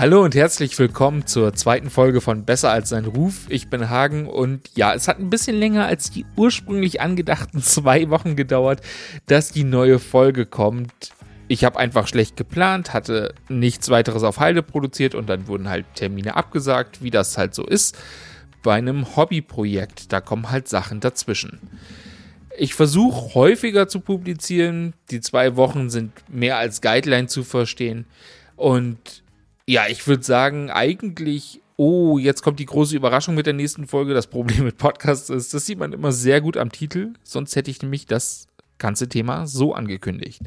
Hallo und herzlich willkommen zur zweiten Folge von Besser als sein Ruf. Ich bin Hagen und ja, es hat ein bisschen länger als die ursprünglich angedachten zwei Wochen gedauert, dass die neue Folge kommt. Ich habe einfach schlecht geplant, hatte nichts weiteres auf Halde produziert und dann wurden halt Termine abgesagt, wie das halt so ist bei einem Hobbyprojekt. Da kommen halt Sachen dazwischen. Ich versuche häufiger zu publizieren. Die zwei Wochen sind mehr als Guideline zu verstehen. Und ja, ich würde sagen, eigentlich, oh, jetzt kommt die große Überraschung mit der nächsten Folge. Das Problem mit Podcasts ist, das sieht man immer sehr gut am Titel. Sonst hätte ich nämlich das ganze Thema so angekündigt.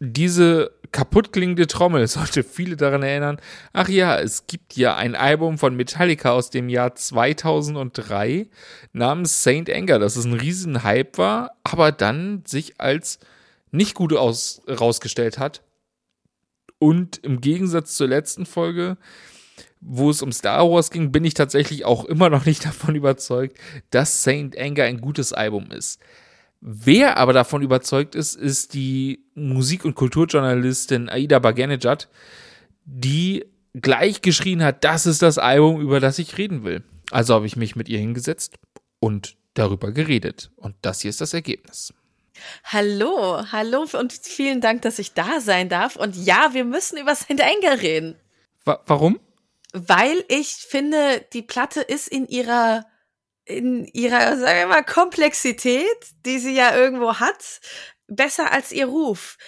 Diese kaputt klingende Trommel sollte viele daran erinnern, ach ja, es gibt ja ein Album von Metallica aus dem Jahr 2003 namens Saint Anger, das ist ein riesen Hype war, aber dann sich als nicht gut aus, rausgestellt hat. Und im Gegensatz zur letzten Folge, wo es um Star Wars ging, bin ich tatsächlich auch immer noch nicht davon überzeugt, dass Saint Anger ein gutes Album ist. Wer aber davon überzeugt ist, ist die Musik- und Kulturjournalistin Aida Baganejad, die gleich geschrien hat, das ist das Album, über das ich reden will. Also habe ich mich mit ihr hingesetzt und darüber geredet. Und das hier ist das Ergebnis. Hallo, hallo und vielen Dank, dass ich da sein darf. Und ja, wir müssen über St. Anger reden. Wa warum? Weil ich finde, die Platte ist in ihrer in ihrer, sagen wir mal, Komplexität, die sie ja irgendwo hat, besser als ihr Ruf.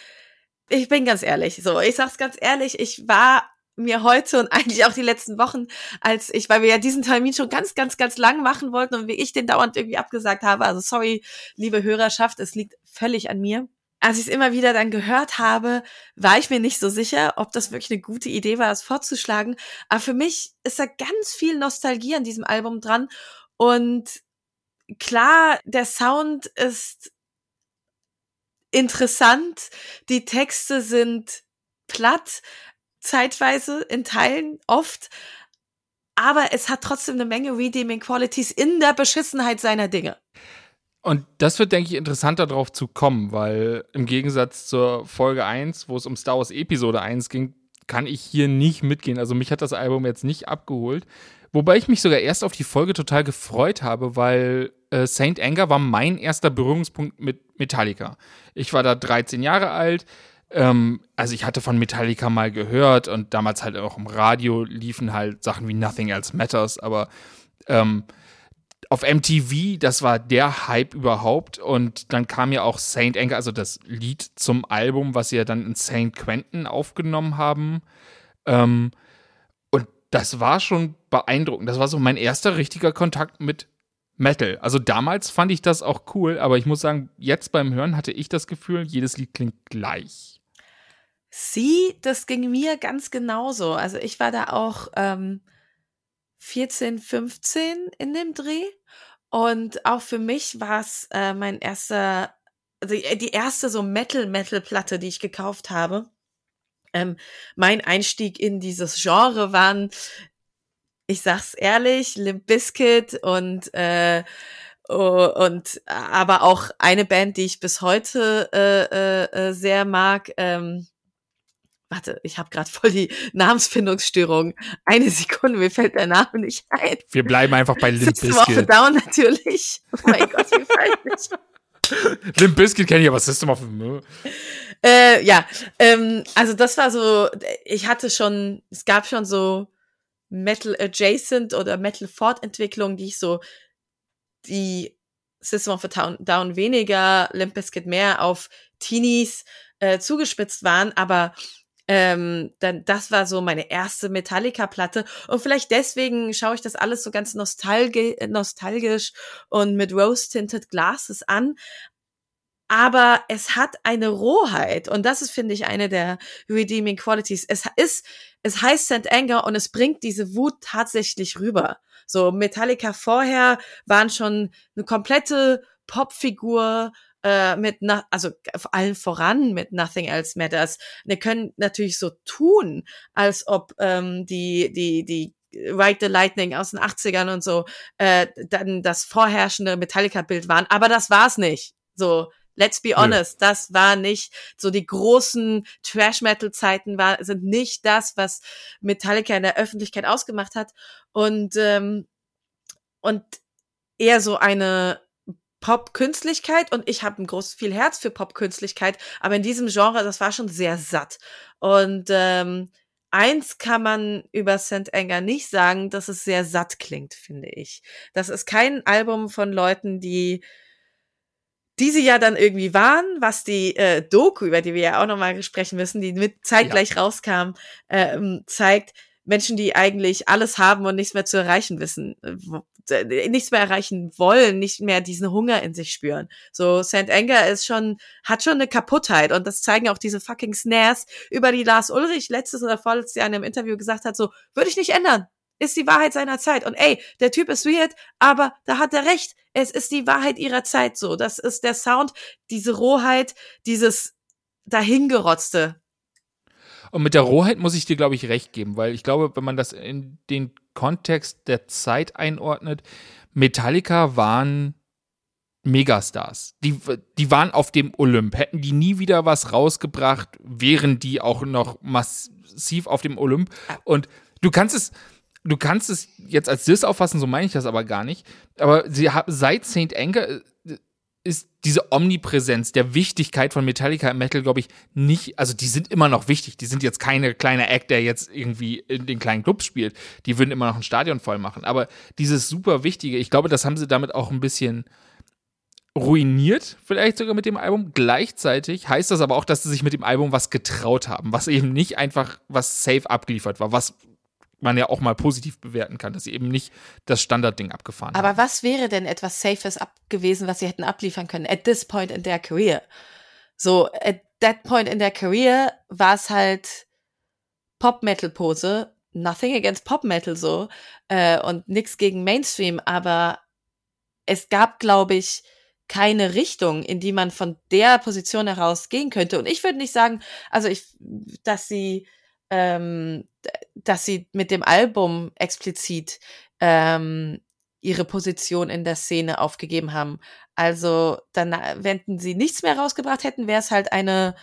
Ich bin ganz ehrlich, so, ich sag's ganz ehrlich, ich war mir heute und eigentlich auch die letzten Wochen, als ich, weil wir ja diesen Termin schon ganz, ganz, ganz lang machen wollten und wie ich den dauernd irgendwie abgesagt habe, also sorry, liebe Hörerschaft, es liegt völlig an mir. Als ich es immer wieder dann gehört habe, war ich mir nicht so sicher, ob das wirklich eine gute Idee war, es vorzuschlagen. Aber für mich ist da ganz viel Nostalgie an diesem Album dran und klar, der Sound ist interessant, die Texte sind platt, zeitweise in Teilen oft, aber es hat trotzdem eine Menge Redeeming Qualities in der Beschissenheit seiner Dinge. Und das wird, denke ich, interessanter darauf zu kommen, weil im Gegensatz zur Folge 1, wo es um Star Wars Episode 1 ging, kann ich hier nicht mitgehen. Also mich hat das Album jetzt nicht abgeholt. Wobei ich mich sogar erst auf die Folge total gefreut habe, weil äh, Saint Anger war mein erster Berührungspunkt mit Metallica. Ich war da 13 Jahre alt. Ähm, also ich hatte von Metallica mal gehört und damals halt auch im Radio liefen halt Sachen wie Nothing Else Matters, aber ähm, auf MTV, das war der Hype überhaupt. Und dann kam ja auch Saint Anger, also das Lied zum Album, was sie ja dann in Saint Quentin aufgenommen haben. Ähm, das war schon beeindruckend. Das war so mein erster richtiger Kontakt mit Metal. Also damals fand ich das auch cool, aber ich muss sagen, jetzt beim Hören hatte ich das Gefühl, jedes Lied klingt gleich. Sie, das ging mir ganz genauso. Also ich war da auch ähm, 14, 15 in dem Dreh und auch für mich war es äh, mein erster, also die erste so Metal-Metal-Platte, die ich gekauft habe. Ähm, mein Einstieg in dieses Genre waren, ich sag's ehrlich, Limp Bizkit und äh, und aber auch eine Band, die ich bis heute äh, äh, äh sehr mag. Ähm, warte, ich habe gerade voll die Namensfindungsstörung. Eine Sekunde, mir fällt der Name nicht ein. Wir bleiben einfach bei Limp Bizkit. System of Down natürlich. Oh mein Gott, wie falsch. Limp Bizkit kenne ich, aber System of äh, ja, ähm, also das war so, ich hatte schon, es gab schon so Metal Adjacent oder Metal Fortentwicklungen, die ich so, die System of a Down, Down weniger, Limp Bizkit mehr auf Teenies äh, zugespitzt waren, aber ähm, dann, das war so meine erste Metallica-Platte. Und vielleicht deswegen schaue ich das alles so ganz nostalgi nostalgisch und mit Rose-Tinted Glasses an aber es hat eine Rohheit und das ist, finde ich, eine der redeeming qualities. Es ist, es heißt St. Anger und es bringt diese Wut tatsächlich rüber. So Metallica vorher waren schon eine komplette Popfigur äh, mit, na, also vor allem voran mit Nothing Else Matters. Wir können natürlich so tun, als ob ähm, die die die Ride the Lightning aus den 80ern und so äh, dann das vorherrschende Metallica-Bild waren, aber das war's nicht. So, Let's be honest, ja. das war nicht so die großen Trash-Metal-Zeiten war, sind nicht das, was Metallica in der Öffentlichkeit ausgemacht hat und ähm, und eher so eine Pop-Künstlichkeit und ich habe ein großes viel Herz für Pop-Künstlichkeit, aber in diesem Genre, das war schon sehr satt und ähm, eins kann man über St. Anger nicht sagen, dass es sehr satt klingt, finde ich. Das ist kein Album von Leuten, die die sie ja dann irgendwie waren, was die äh, Doku, über die wir ja auch nochmal sprechen müssen, die mit zeitgleich ja. rauskam, ähm, zeigt, Menschen, die eigentlich alles haben und nichts mehr zu erreichen wissen, äh, nichts mehr erreichen wollen, nicht mehr diesen Hunger in sich spüren. So, St. Anger ist schon, hat schon eine Kaputtheit und das zeigen auch diese fucking Snares, über die Lars Ulrich letztes oder vorletztes Jahr in einem Interview gesagt hat, so, würde ich nicht ändern. Ist die Wahrheit seiner Zeit. Und ey, der Typ ist weird, aber da hat er recht. Es ist die Wahrheit ihrer Zeit so. Das ist der Sound, diese Rohheit, dieses dahingerotzte. Und mit der Rohheit muss ich dir, glaube ich, recht geben, weil ich glaube, wenn man das in den Kontext der Zeit einordnet, Metallica waren Megastars. Die, die waren auf dem Olymp. Hätten die nie wieder was rausgebracht, wären die auch noch massiv auf dem Olymp. Und du kannst es, du kannst es jetzt als Diss auffassen, so meine ich das aber gar nicht. Aber sie haben seit St. Anger äh, ist diese Omnipräsenz der Wichtigkeit von Metallica im Metal, glaube ich, nicht, also die sind immer noch wichtig. Die sind jetzt keine kleine Act, der jetzt irgendwie in den kleinen Clubs spielt. Die würden immer noch ein Stadion voll machen. Aber dieses super Wichtige, ich glaube, das haben sie damit auch ein bisschen ruiniert, vielleicht sogar mit dem Album. Gleichzeitig heißt das aber auch, dass sie sich mit dem Album was getraut haben, was eben nicht einfach was safe abgeliefert war, was man ja auch mal positiv bewerten kann, dass sie eben nicht das Standardding abgefahren Aber haben. was wäre denn etwas Safes ab gewesen, was sie hätten abliefern können at this point in their career? So, at that point in their career war es halt Pop-Metal-Pose, nothing against Pop-Metal so äh, und nix gegen Mainstream, aber es gab, glaube ich, keine Richtung, in die man von der Position heraus gehen könnte. Und ich würde nicht sagen, also ich, dass sie ähm, dass sie mit dem Album explizit ähm, ihre Position in der Szene aufgegeben haben. Also dann, äh, wenn sie nichts mehr rausgebracht hätten, wäre es halt eine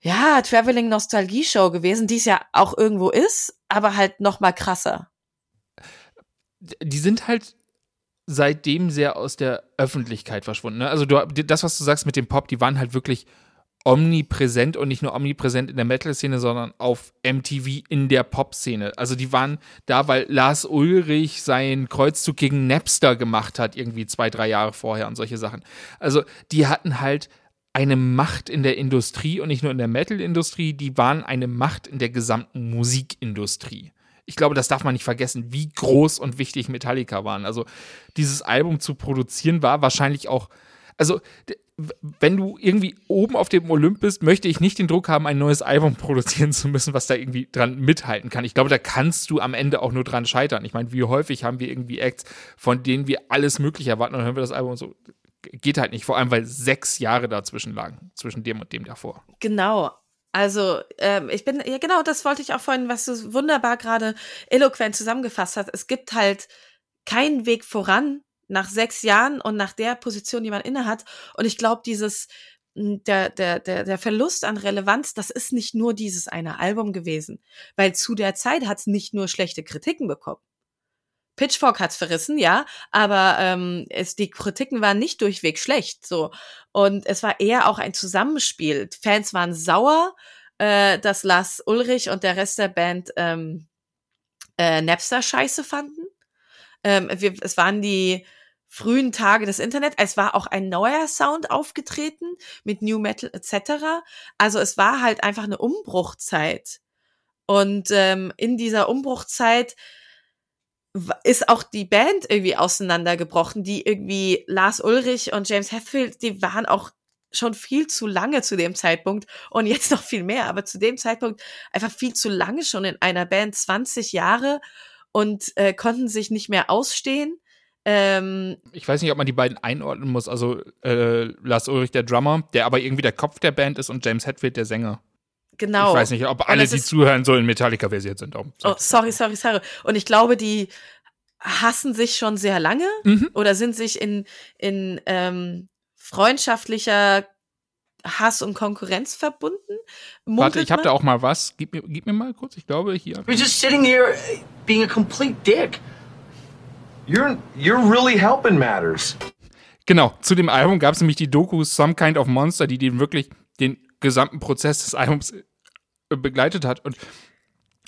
ja Traveling Nostalgie Show gewesen, die es ja auch irgendwo ist, aber halt noch mal krasser. Die sind halt seitdem sehr aus der Öffentlichkeit verschwunden. Ne? Also du, das, was du sagst mit dem Pop, die waren halt wirklich omnipräsent und nicht nur omnipräsent in der Metal-Szene, sondern auf MTV in der Pop-Szene. Also die waren da, weil Lars Ulrich seinen Kreuzzug gegen Napster gemacht hat, irgendwie zwei, drei Jahre vorher und solche Sachen. Also die hatten halt eine Macht in der Industrie und nicht nur in der Metal-Industrie, die waren eine Macht in der gesamten Musikindustrie. Ich glaube, das darf man nicht vergessen, wie groß und wichtig Metallica waren. Also dieses Album zu produzieren war wahrscheinlich auch also wenn du irgendwie oben auf dem Olymp bist, möchte ich nicht den Druck haben, ein neues Album produzieren zu müssen, was da irgendwie dran mithalten kann. Ich glaube, da kannst du am Ende auch nur dran scheitern. Ich meine, wie häufig haben wir irgendwie Acts, von denen wir alles Mögliche erwarten und dann hören wir das Album und so. Geht halt nicht, vor allem weil sechs Jahre dazwischen lagen, zwischen dem und dem davor. Genau, also, ähm, ich bin, ja genau, das wollte ich auch vorhin, was du wunderbar gerade eloquent zusammengefasst hast. Es gibt halt keinen Weg voran, nach sechs Jahren und nach der Position, die man innehat. Und ich glaube, dieses, hm, der, der, der, der Verlust an Relevanz, das ist nicht nur dieses eine Album gewesen. Weil zu der Zeit hat es nicht nur schlechte Kritiken bekommen. Pitchfork hat's verrissen, ja, aber ähm, es, die Kritiken waren nicht durchweg schlecht, so und es war eher auch ein Zusammenspiel. Fans waren sauer, äh, dass Lars Ulrich und der Rest der Band ähm, äh, Napster scheiße fanden. Ähm, wir, es waren die frühen Tage des Internet. Es war auch ein neuer Sound aufgetreten mit New Metal etc. Also es war halt einfach eine Umbruchzeit. Und ähm, in dieser Umbruchzeit ist auch die Band irgendwie auseinandergebrochen, die irgendwie Lars Ulrich und James Hetfield, die waren auch schon viel zu lange zu dem Zeitpunkt und jetzt noch viel mehr, aber zu dem Zeitpunkt einfach viel zu lange schon in einer Band, 20 Jahre und äh, konnten sich nicht mehr ausstehen ähm, ich weiß nicht, ob man die beiden einordnen muss. Also äh, Lars Ulrich, der Drummer, der aber irgendwie der Kopf der Band ist und James Hetfield, der Sänger. Genau. Ich weiß nicht, ob alle, die zuhören, so in Metallica-Versiert sind. Oh, sorry, sorry, sorry. Und ich glaube, die hassen sich schon sehr lange mhm. oder sind sich in, in ähm, freundschaftlicher Hass und Konkurrenz verbunden. Warte, ich habe da auch mal was. Gib mir, gib mir mal kurz, ich glaube hier. You're just sitting here being a complete dick. You're you're really helping matters. Genau, zu dem Album gab es nämlich die Doku Some Kind of Monster, die den wirklich den gesamten Prozess des Albums äh, begleitet hat. Und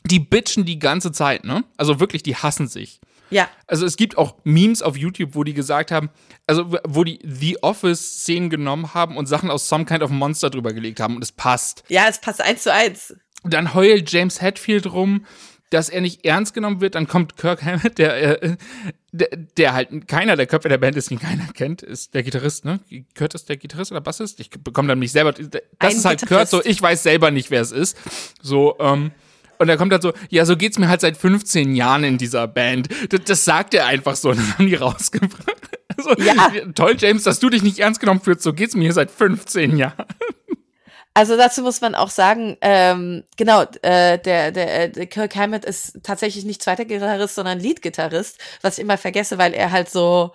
die bitchen die ganze Zeit, ne? Also wirklich, die hassen sich. Ja. Also es gibt auch Memes auf YouTube, wo die gesagt haben, also wo die The Office-Szenen genommen haben und Sachen aus Some Kind of Monster drüber gelegt haben und es passt. Ja, es passt eins zu eins. Dann heult James Hetfield rum, dass er nicht ernst genommen wird. Dann kommt Kirk Hammett, der, äh, der, der halt keiner der Köpfe der Band ist, den keiner kennt, ist der Gitarrist, ne? Kurt ist der Gitarrist oder Bassist? Ich bekomme dann nicht selber. Das Ein ist halt Gitarrist. Kurt, so ich weiß selber nicht, wer es ist. So, ähm, und er kommt halt so, ja, so geht's mir halt seit 15 Jahren in dieser Band. Das, das sagt er einfach so, und dann haben die rausgebracht. Also, Ja. Toll, James, dass du dich nicht ernst genommen fühlst, so geht's mir hier seit 15 Jahren. Also dazu muss man auch sagen, ähm, genau, äh, der, der, der Kirk Hammett ist tatsächlich nicht zweiter Gitarrist, sondern Lead-Gitarrist, was ich immer vergesse, weil er halt so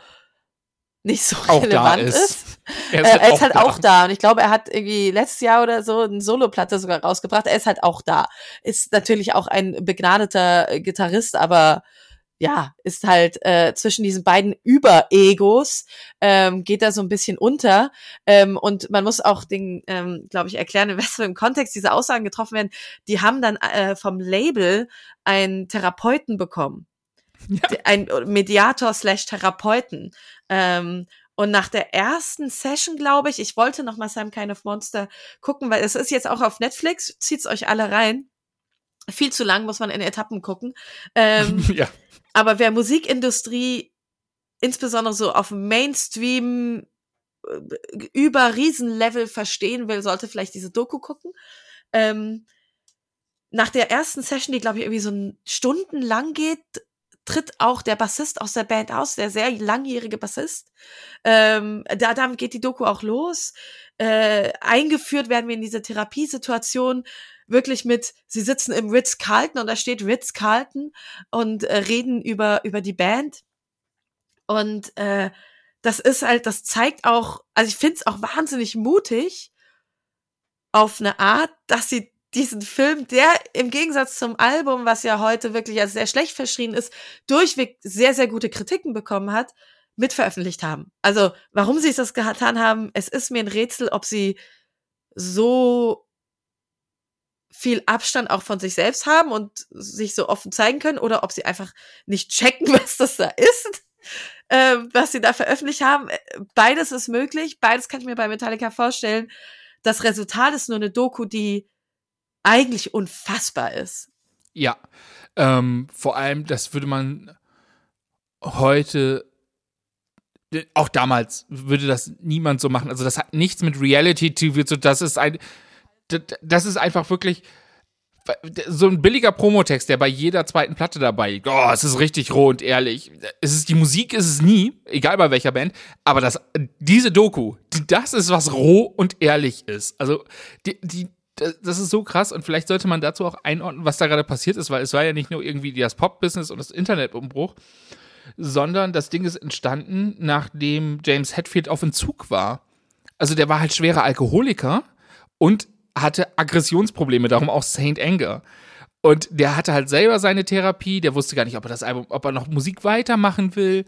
nicht so Auch relevant ist. ist. Er Äh, er ist halt auch da. Und ich glaube, er hat irgendwie letztes Jahr oder so eine Soloplatte sogar rausgebracht. Er ist halt auch da. Ist natürlich auch ein begnadeter äh, Gitarrist, aber ja, ist halt äh, zwischen diesen beiden Überegos ähm, geht da so ein bisschen unter. Ähm, und man muss auch den, ähm, glaube ich, erklären, in was für einem Kontext diese Aussagen getroffen werden. Die haben dann äh, vom Label einen Therapeuten bekommen. Ja. Ein Mediator slash Therapeuten. Ähm, und nach der ersten Session, glaube ich, ich wollte noch mal Some Kind of Monster gucken, weil es ist jetzt auch auf Netflix, zieht's euch alle rein. Viel zu lang, muss man in Etappen gucken. Ähm, ja. aber wer Musikindustrie insbesondere so auf Mainstream äh, über Riesenlevel verstehen will, sollte vielleicht diese Doku gucken. Ähm, nach der ersten Session, die glaube ich irgendwie so ein Stunden lang geht, tritt auch der Bassist aus der Band aus, der sehr langjährige Bassist. Ähm, da damit geht die Doku auch los. Äh, eingeführt werden wir in diese Therapiesituation wirklich mit, sie sitzen im Ritz-Carlton und da steht Ritz-Carlton und äh, reden über, über die Band. Und äh, das ist halt, das zeigt auch, also ich finde es auch wahnsinnig mutig auf eine Art, dass sie diesen Film, der im Gegensatz zum Album, was ja heute wirklich als sehr schlecht verschrien ist, durchweg sehr, sehr gute Kritiken bekommen hat, mit veröffentlicht haben. Also, warum sie das getan haben, es ist mir ein Rätsel, ob sie so viel Abstand auch von sich selbst haben und sich so offen zeigen können oder ob sie einfach nicht checken, was das da ist, äh, was sie da veröffentlicht haben. Beides ist möglich, beides kann ich mir bei Metallica vorstellen. Das Resultat ist nur eine Doku, die eigentlich unfassbar ist. Ja, ähm, vor allem, das würde man heute, auch damals würde das niemand so machen. Also das hat nichts mit Reality TV zu, das ist ein, das- ist einfach wirklich so ein billiger Promotext, der bei jeder zweiten Platte dabei liegt. Oh, es ist richtig roh und ehrlich. Es ist die Musik, ist es nie, egal bei welcher Band, aber das, diese Doku, das ist was roh und ehrlich ist. Also die, die, das ist so krass und vielleicht sollte man dazu auch einordnen, was da gerade passiert ist, weil es war ja nicht nur irgendwie das Pop-Business und das Internetumbruch, sondern das Ding ist entstanden, nachdem James Hetfield auf Entzug war. Also der war halt schwerer Alkoholiker und hatte Aggressionsprobleme, darum auch Saint Anger. Und der hatte halt selber seine Therapie, der wusste gar nicht, ob er das Album, ob er noch Musik weitermachen will.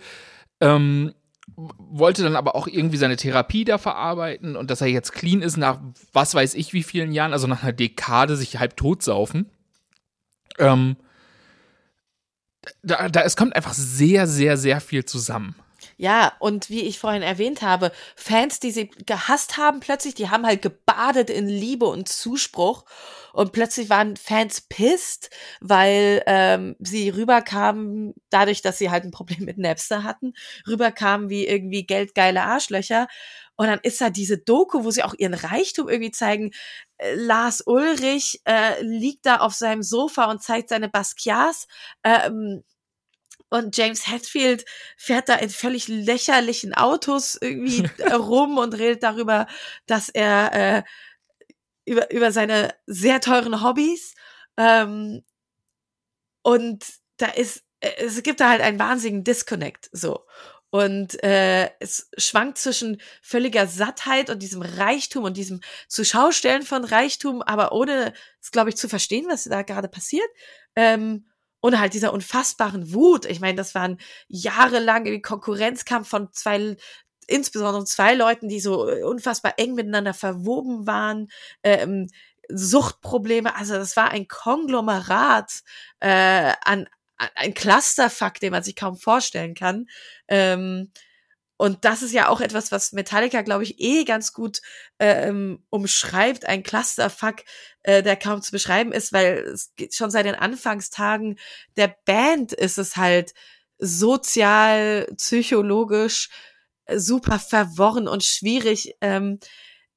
Ähm, wollte dann aber auch irgendwie seine Therapie da verarbeiten und dass er jetzt clean ist nach was weiß ich wie vielen Jahren, also nach einer Dekade sich halb totsaufen. Ähm, da, da, es kommt einfach sehr, sehr, sehr viel zusammen. Ja, und wie ich vorhin erwähnt habe, Fans, die sie gehasst haben plötzlich, die haben halt gebadet in Liebe und Zuspruch und plötzlich waren Fans pisst, weil ähm, sie rüberkamen, dadurch, dass sie halt ein Problem mit Napster hatten, rüberkamen wie irgendwie geldgeile Arschlöcher. Und dann ist da diese Doku, wo sie auch ihren Reichtum irgendwie zeigen. Äh, Lars Ulrich äh, liegt da auf seinem Sofa und zeigt seine Basquiats. Ähm, und James Hetfield fährt da in völlig lächerlichen Autos irgendwie rum und redet darüber, dass er äh, über, über seine sehr teuren Hobbys ähm, und da ist, es gibt da halt einen wahnsinnigen Disconnect so. Und äh, es schwankt zwischen völliger Sattheit und diesem Reichtum und diesem Zuschaustellen von Reichtum, aber ohne es, glaube ich, zu verstehen, was da gerade passiert. Ähm, und halt dieser unfassbaren Wut. Ich meine, das waren jahrelang Konkurrenzkampf von zwei, insbesondere zwei Leuten, die so unfassbar eng miteinander verwoben waren. Ähm, Suchtprobleme, also das war ein Konglomerat äh, an, ein Clusterfuck, den man sich kaum vorstellen kann. Ähm, und das ist ja auch etwas, was Metallica, glaube ich, eh ganz gut ähm, umschreibt. Ein Clusterfuck, äh, der kaum zu beschreiben ist, weil es geht schon seit den Anfangstagen der Band ist es halt sozial, psychologisch äh, super verworren und schwierig. Ähm,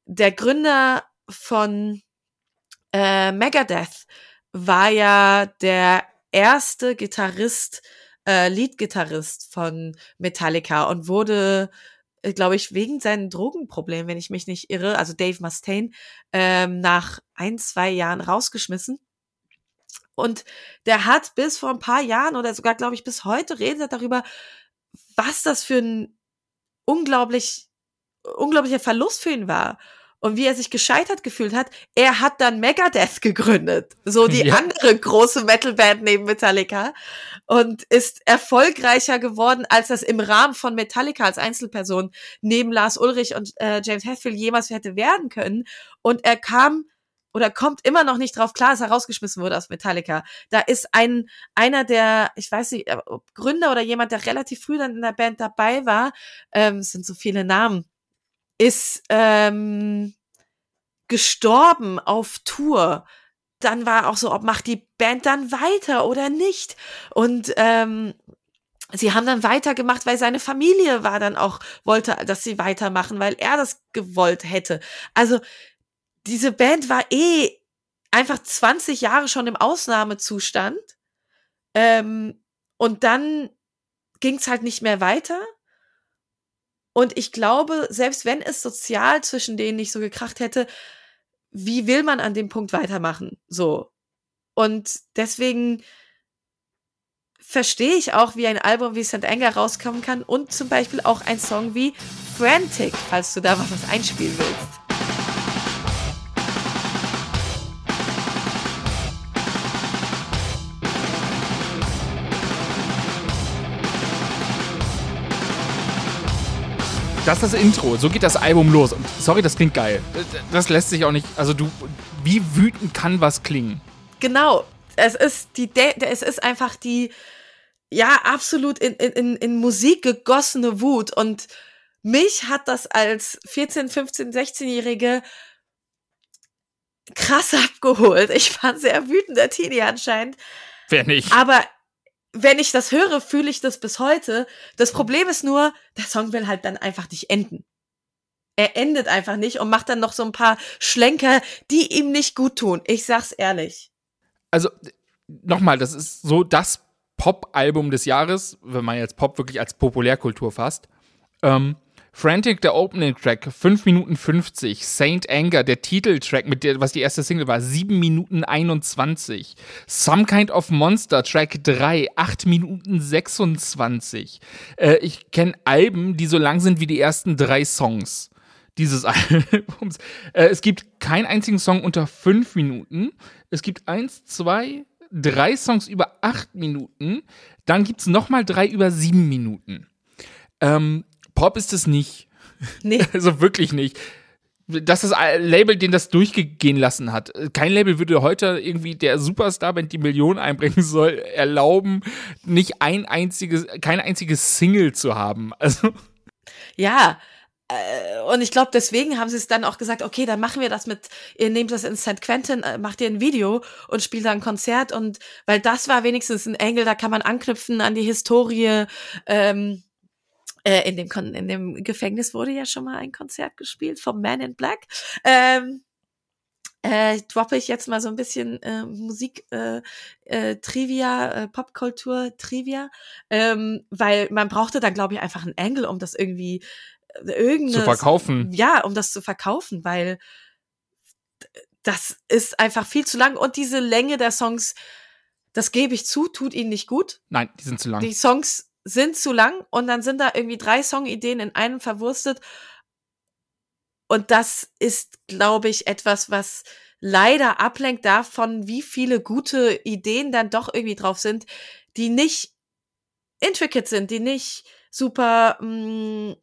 der Gründer von äh, Megadeth war ja der erste Gitarrist, äh, Lead-Gitarrist von Metallica und wurde, äh, glaube ich, wegen seinen Drogenproblemen, wenn ich mich nicht irre, also Dave Mustaine, ähm, nach ein, zwei Jahren rausgeschmissen. Und der hat bis vor ein paar Jahren oder sogar, glaube ich, bis heute redet darüber, was das für ein unglaublich, unglaublicher Verlust für ihn war und wie er sich gescheitert gefühlt hat, er hat dann Megadeth gegründet. So die ja. andere große Metalband neben Metallica. Und ist erfolgreicher geworden, als das im Rahmen von Metallica als Einzelperson neben Lars Ulrich und äh, James Hetfield jemals hätte werden können. Und er kam oder kommt immer noch nicht drauf klar, dass er rausgeschmissen wurde aus Metallica. Da ist ein einer der, ich weiß nicht, Gründer oder jemand, der relativ früh dann in der Band dabei war, ähm, es sind so viele Namen ist ähm, gestorben auf Tour. Dann war auch so, ob macht die Band dann weiter oder nicht. Und ähm, sie haben dann weitergemacht, weil seine Familie war dann auch, wollte, dass sie weitermachen, weil er das gewollt hätte. Also diese Band war eh einfach 20 Jahre schon im Ausnahmezustand. Ähm, und dann ging es halt nicht mehr weiter. Und ich glaube, selbst wenn es sozial zwischen denen nicht so gekracht hätte, wie will man an dem Punkt weitermachen? So. Und deswegen verstehe ich auch, wie ein Album wie St. Anger rauskommen kann und zum Beispiel auch ein Song wie Frantic, falls du da was einspielen willst. Das ist das Intro. So geht das Album los. Und sorry, das klingt geil. Das lässt sich auch nicht. Also du, wie wütend kann was klingen? Genau. Es ist die, es ist einfach die, ja, absolut in, in, in Musik gegossene Wut. Und mich hat das als 14, 15, 16-Jährige krass abgeholt. Ich war ein sehr wütender Teenie anscheinend. Wer nicht? Aber wenn ich das höre, fühle ich das bis heute. Das Problem ist nur, der Song will halt dann einfach nicht enden. Er endet einfach nicht und macht dann noch so ein paar Schlenker, die ihm nicht gut tun. Ich sag's ehrlich. Also, nochmal, das ist so das Pop-Album des Jahres, wenn man jetzt Pop wirklich als Populärkultur fasst. Ähm, Frantic, der Opening Track, 5 Minuten 50. Saint Anger, der Titeltrack, mit der, was die erste Single war, 7 Minuten 21. Some Kind of Monster, Track 3, 8 Minuten 26. Äh, ich kenne Alben, die so lang sind wie die ersten drei Songs dieses Albums. Äh, es gibt keinen einzigen Song unter 5 Minuten. Es gibt eins, zwei, drei Songs über 8 Minuten. Dann gibt es nochmal drei über 7 Minuten. Ähm, Pop ist es nicht. Nee. Also wirklich nicht. Das ist ein Label, den das durchgehen lassen hat. Kein Label würde heute irgendwie der Superstar-Band, die Millionen einbringen soll, erlauben, nicht ein einziges, kein einziges Single zu haben. Also. Ja, äh, und ich glaube, deswegen haben sie es dann auch gesagt, okay, dann machen wir das mit, ihr nehmt das in St. Quentin, äh, macht ihr ein Video und spielt da ein Konzert und weil das war wenigstens ein Engel, da kann man anknüpfen an die Historie. Ähm, äh, in, dem Kon in dem Gefängnis wurde ja schon mal ein Konzert gespielt vom Man in Black. Ähm, äh, droppe ich jetzt mal so ein bisschen äh, Musik äh, äh, Trivia, äh, Popkultur Trivia, ähm, weil man brauchte da glaube ich einfach einen Angle, um das irgendwie äh, irgendeine, zu verkaufen. Ja, um das zu verkaufen, weil das ist einfach viel zu lang und diese Länge der Songs, das gebe ich zu, tut ihnen nicht gut. Nein, die sind zu lang. Die Songs sind zu lang und dann sind da irgendwie drei Songideen in einem verwurstet. Und das ist, glaube ich, etwas, was leider ablenkt davon, wie viele gute Ideen dann doch irgendwie drauf sind, die nicht intricate sind, die nicht super mh, mm,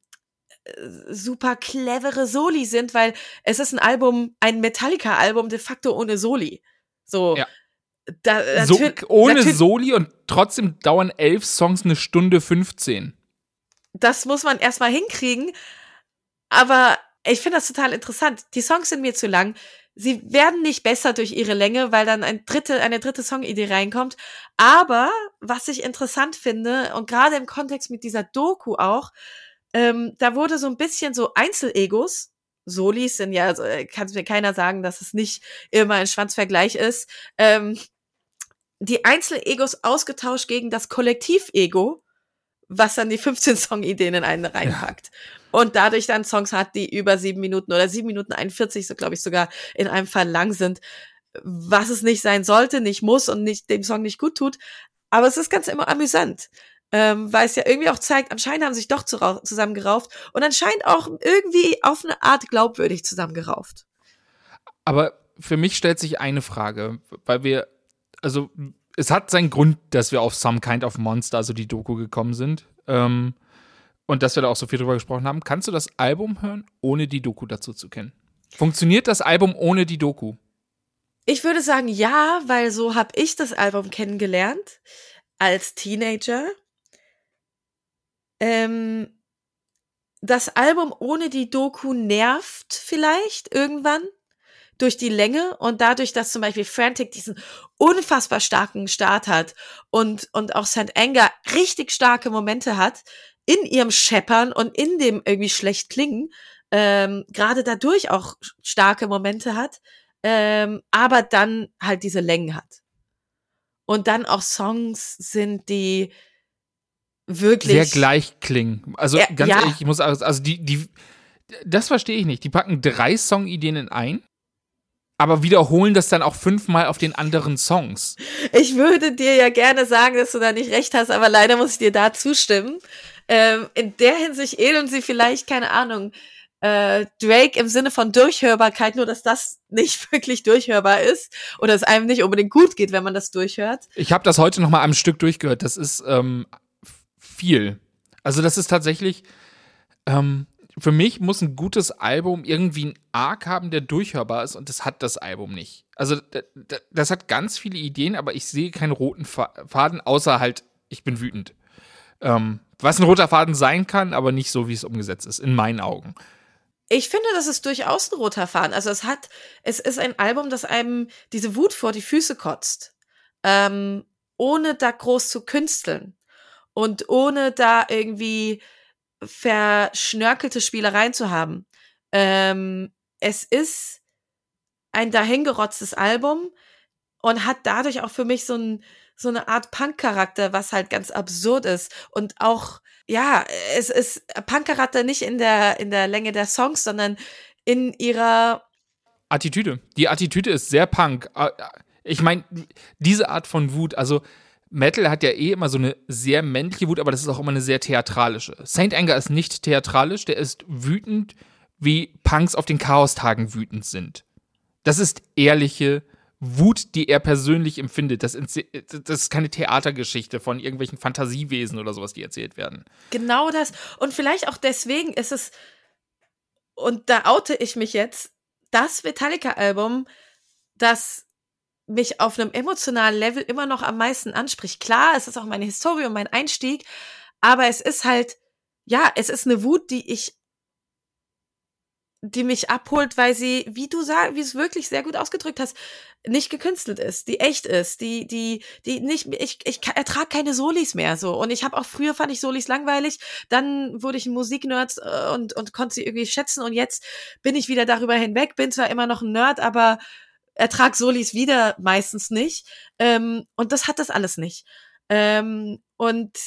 super clevere Soli sind, weil es ist ein Album, ein Metallica-Album de facto ohne Soli. So. Ja. Da, so, ohne Soli und trotzdem dauern elf Songs eine Stunde 15. Das muss man erstmal hinkriegen. Aber ich finde das total interessant. Die Songs sind mir zu lang. Sie werden nicht besser durch ihre Länge, weil dann ein dritte, eine dritte Songidee reinkommt. Aber was ich interessant finde, und gerade im Kontext mit dieser Doku auch, ähm, da wurde so ein bisschen so Einzelegos, Solis sind ja, also, äh, kann mir keiner sagen, dass es nicht immer ein Schwanzvergleich ist, ähm, die Einzelegos ausgetauscht gegen das Kollektiv-Ego, was dann die 15 Song-Ideen in einen reinpackt. Ja. Und dadurch dann Songs hat, die über sieben Minuten oder sieben Minuten 41, so glaube ich sogar in einem Fall lang sind, was es nicht sein sollte, nicht muss und nicht dem Song nicht gut tut. Aber es ist ganz immer amüsant ähm, weil es ja irgendwie auch zeigt, anscheinend haben sie sich doch zu, zusammengerauft und anscheinend auch irgendwie auf eine Art glaubwürdig zusammengerauft. Aber für mich stellt sich eine Frage, weil wir, also es hat seinen Grund, dass wir auf Some Kind of Monster, also die Doku, gekommen sind. Ähm, und dass wir da auch so viel drüber gesprochen haben. Kannst du das Album hören, ohne die Doku dazu zu kennen? Funktioniert das Album ohne die Doku? Ich würde sagen ja, weil so habe ich das Album kennengelernt als Teenager ähm, das Album ohne die Doku nervt vielleicht irgendwann durch die Länge und dadurch, dass zum Beispiel Frantic diesen unfassbar starken Start hat und, und auch St. Anger richtig starke Momente hat in ihrem Scheppern und in dem irgendwie schlecht klingen, ähm, gerade dadurch auch starke Momente hat, ähm, aber dann halt diese Längen hat. Und dann auch Songs sind, die wirklich sehr gleich klingen. Also ja, ganz ja. ehrlich, ich muss also die die das verstehe ich nicht. Die packen drei Songideen in ein, aber wiederholen das dann auch fünfmal auf den anderen Songs. Ich würde dir ja gerne sagen, dass du da nicht recht hast, aber leider muss ich dir da zustimmen. Ähm, in der Hinsicht ähneln sie vielleicht, keine Ahnung, äh, Drake im Sinne von Durchhörbarkeit, nur dass das nicht wirklich durchhörbar ist oder es einem nicht unbedingt gut geht, wenn man das durchhört. Ich habe das heute noch mal am Stück durchgehört. Das ist ähm, viel. Also das ist tatsächlich, ähm, für mich muss ein gutes Album irgendwie einen Arc haben, der durchhörbar ist und das hat das Album nicht. Also das hat ganz viele Ideen, aber ich sehe keinen roten Faden, außer halt, ich bin wütend. Ähm, was ein roter Faden sein kann, aber nicht so, wie es umgesetzt ist, in meinen Augen. Ich finde, das ist durchaus ein roter Faden. Also es hat, es ist ein Album, das einem diese Wut vor die Füße kotzt. Ähm, ohne da groß zu künsteln. Und ohne da irgendwie verschnörkelte Spielereien zu haben. Ähm, es ist ein dahingerotztes Album und hat dadurch auch für mich so, ein, so eine Art Punk-Charakter, was halt ganz absurd ist. Und auch, ja, es ist Punk-Charakter nicht in der, in der Länge der Songs, sondern in ihrer Attitüde. Die Attitüde ist sehr Punk. Ich meine, diese Art von Wut, also Metal hat ja eh immer so eine sehr männliche Wut, aber das ist auch immer eine sehr theatralische. Saint Anger ist nicht theatralisch, der ist wütend, wie Punks auf den Chaostagen wütend sind. Das ist ehrliche Wut, die er persönlich empfindet. Das, das ist keine Theatergeschichte von irgendwelchen Fantasiewesen oder sowas, die erzählt werden. Genau das. Und vielleicht auch deswegen ist es, und da oute ich mich jetzt, das Metallica-Album, das mich auf einem emotionalen Level immer noch am meisten anspricht. Klar, es ist auch meine Historie und mein Einstieg, aber es ist halt, ja, es ist eine Wut, die ich, die mich abholt, weil sie, wie du sagst, wie es wirklich sehr gut ausgedrückt hast, nicht gekünstelt ist, die echt ist, die, die, die nicht, ich, ich ertrage keine Solis mehr so. Und ich habe auch früher fand ich Solis langweilig, dann wurde ich ein Musiknerd äh, und, und konnte sie irgendwie schätzen und jetzt bin ich wieder darüber hinweg, bin zwar immer noch ein Nerd, aber ertrag Solis wieder meistens nicht. Ähm, und das hat das alles nicht. Ähm, und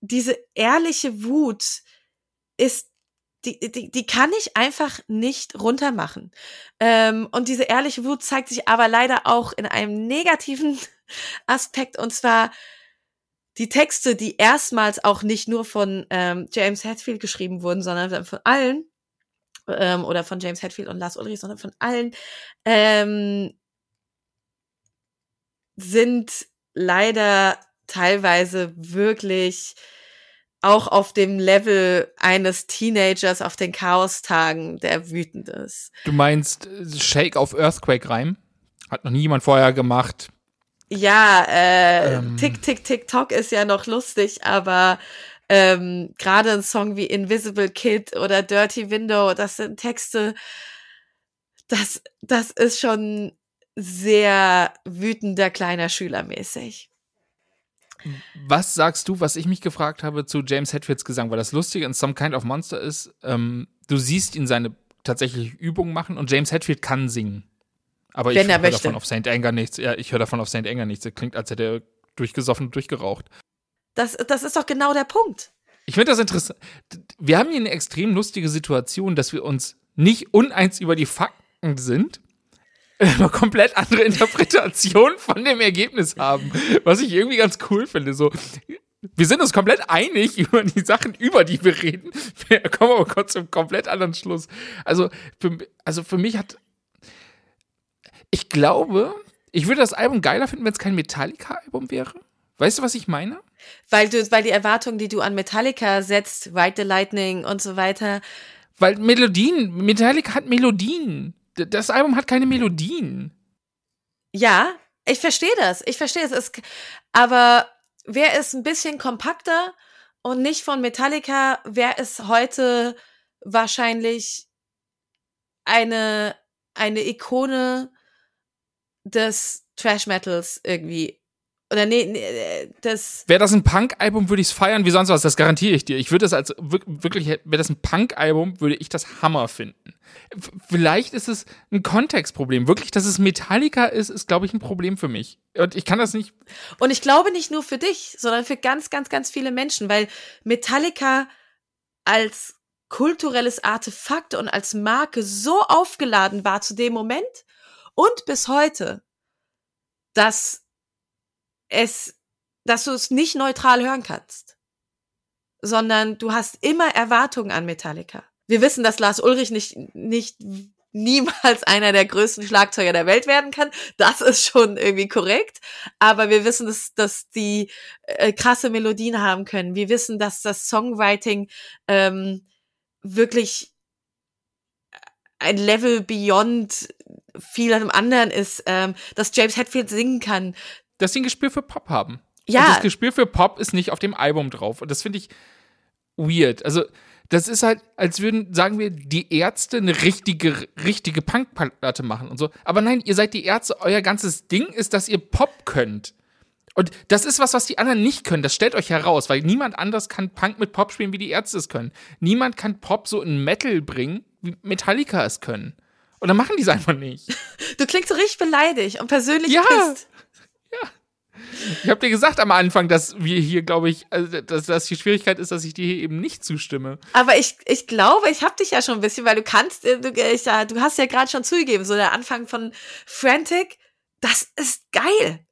diese ehrliche Wut ist die, die, die kann ich einfach nicht runtermachen. Ähm, und diese ehrliche Wut zeigt sich aber leider auch in einem negativen Aspekt, und zwar die Texte, die erstmals auch nicht nur von ähm, James Hetfield geschrieben wurden, sondern von allen, ähm, oder von James Hetfield und Lars Ulrich, sondern von allen, ähm, sind leider teilweise wirklich auch auf dem Level eines Teenagers auf den Chaostagen, der wütend ist. Du meinst äh, Shake auf Earthquake Reim? Hat noch nie jemand vorher gemacht. Ja, äh, Ähm. Tick, Tick, Tick, Tock ist ja noch lustig, aber ähm, gerade ein Song wie Invisible Kid oder Dirty Window, das sind Texte, das, das ist schon sehr wütender kleiner Schüler mäßig. Was sagst du, was ich mich gefragt habe zu James Hetfields Gesang? Weil das Lustige in Some Kind of Monster ist, ähm, du siehst ihn seine tatsächliche Übung machen und James Hetfield kann singen. Aber Wenn ich höre davon auf St. Anger nichts. Ja, ich höre davon auf St. Anger nichts. Das klingt, als hätte er durchgesoffen und durchgeraucht. Das, das ist doch genau der Punkt. Ich finde das interessant. Wir haben hier eine extrem lustige Situation, dass wir uns nicht uneins über die Fakten sind, eine komplett andere Interpretation von dem Ergebnis haben, was ich irgendwie ganz cool finde. So, wir sind uns komplett einig über die Sachen, über die wir reden. Wir kommen aber kurz zum komplett anderen Schluss. Also, für, also für mich hat, ich glaube, ich würde das Album geiler finden, wenn es kein Metallica-Album wäre. Weißt du, was ich meine? Weil du, weil die Erwartungen, die du an Metallica setzt, Ride the Lightning und so weiter, Weil Melodien, Metallica hat Melodien. Das Album hat keine Melodien. Ja, ich verstehe das. Ich verstehe es. es. Aber wäre es ein bisschen kompakter und nicht von Metallica, wäre es heute wahrscheinlich eine, eine Ikone des Trash Metals irgendwie. Oder nee, nee äh, das. Wäre das ein Punk-Album, würde ich es feiern wie sonst was. Das garantiere ich dir. Ich würde das als wir- wirklich, wäre das ein Punk-Album, würde ich das Hammer finden. Vielleicht ist es ein Kontextproblem. Wirklich, dass es Metallica ist, ist, glaube ich, ein Problem für mich. Und ich kann das nicht. Und ich glaube nicht nur für dich, sondern für ganz, ganz, ganz viele Menschen, weil Metallica als kulturelles Artefakt und als Marke so aufgeladen war zu dem Moment und bis heute, dass es, dass du es nicht neutral hören kannst, sondern du hast immer Erwartungen an Metallica. Wir wissen, dass Lars Ulrich nicht, nicht niemals einer der größten Schlagzeuger der Welt werden kann. Das ist schon irgendwie korrekt. Aber wir wissen, dass, dass die äh, krasse Melodien haben können. Wir wissen, dass das Songwriting ähm, wirklich ein Level beyond vielem anderen ist, ähm, dass James Hetfield singen kann. Dass sie ein Gespür für Pop haben. Ja. Und das Gespür für Pop ist nicht auf dem Album drauf. Und das finde ich weird. Also, das ist halt, als würden, sagen wir, die Ärzte eine richtige, richtige Punkplatte machen und so. Aber nein, ihr seid die Ärzte, euer ganzes Ding ist, dass ihr Pop könnt. Und das ist was, was die anderen nicht können. Das stellt euch heraus, weil niemand anders kann Punk mit Pop spielen, wie die Ärzte es können. Niemand kann Pop so in Metal bringen, wie Metallica es können. Und dann machen die es einfach nicht. Du klingst so richtig beleidigt und persönlich Ja. pisst. Ich habe dir gesagt am Anfang, dass wir hier, glaube ich, also, dass das die Schwierigkeit ist, dass ich dir hier eben nicht zustimme. Aber ich, ich glaube, ich hab dich ja schon ein bisschen, weil du kannst, äh, du, ich, ja, du hast ja gerade schon zugegeben, so der Anfang von Frantic, das ist geil.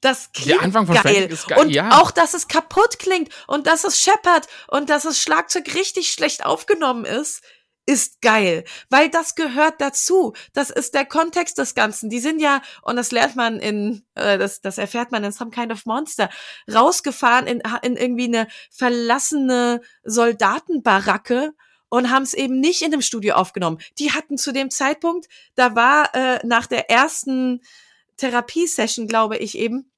Das klingt Anfang von geil. Frantic ist geil, Und ja. auch, dass es kaputt klingt und dass es scheppert und dass das Schlagzeug richtig schlecht aufgenommen ist, ist geil, weil das gehört dazu. Das ist der Kontext des Ganzen. Die sind ja, und das lernt man in, äh, das, das erfährt man in Some Kind of Monster, rausgefahren in, in irgendwie eine verlassene Soldatenbaracke und haben es eben nicht in dem Studio aufgenommen. Die hatten zu dem Zeitpunkt, da war äh, nach der ersten Therapiesession, glaube ich eben,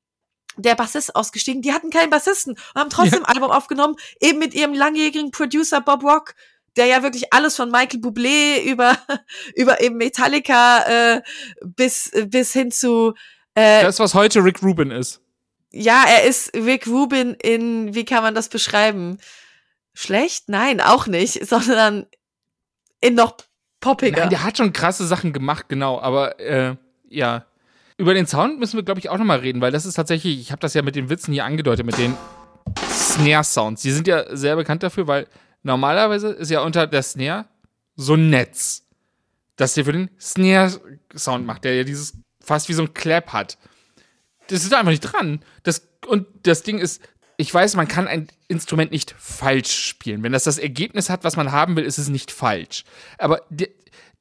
der Bassist ausgestiegen. Die hatten keinen Bassisten und haben trotzdem ein Album aufgenommen, eben mit ihrem langjährigen Producer Bob Rock, der ja wirklich alles von Michael Bublé über über eben Metallica äh, bis bis hin zu äh, Das, was heute Rick Rubin ist. ja, er ist Rick Rubin in, wie kann man das beschreiben? Schlecht? Nein, auch nicht, sondern in noch poppiger. Nein, der hat schon krasse Sachen gemacht, genau, aber äh, ja. Über den Sound müssen wir, glaube ich, auch nochmal reden, weil das ist tatsächlich, ich habe das ja mit den Witzen hier angedeutet, mit den Snare-Sounds. Die sind ja sehr bekannt dafür, weil normalerweise ist ja unter der Snare so ein Netz, das dir für den Snare-Sound macht, der ja dieses fast wie so ein Clap hat. Das ist einfach nicht dran. Das, und das Ding ist, ich weiß, man kann ein Instrument nicht falsch spielen. Wenn das das Ergebnis hat, was man haben will, ist es nicht falsch. Aber die,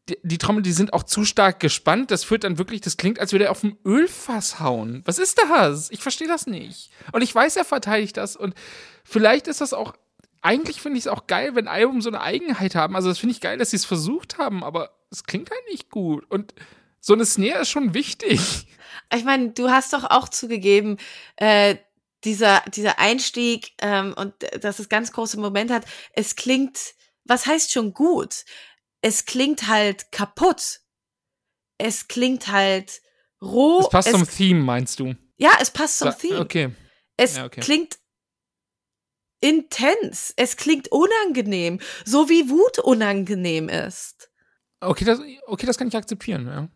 die, die Trommel, die sind auch zu stark gespannt. Das führt dann wirklich, das klingt, als würde er auf dem Ölfass hauen. Was ist das? Ich verstehe das nicht. Und ich weiß, er verteidigt das. Und vielleicht ist das auch, eigentlich finde ich es auch geil, wenn Album so eine Eigenheit haben. Also das finde ich geil, dass sie es versucht haben, aber es klingt halt nicht gut. Und so eine Snare ist schon wichtig. Ich meine, du hast doch auch zugegeben, äh, dieser, dieser Einstieg ähm, und dass es ganz große Moment hat, es klingt, was heißt schon gut? Es klingt halt kaputt. Es klingt halt roh. Es passt es, zum Theme, meinst du? Ja, es passt zum Theme. Okay. Es ja, okay. klingt intens. Es klingt unangenehm, so wie Wut unangenehm ist. Okay, das, okay, das kann ich akzeptieren, ja.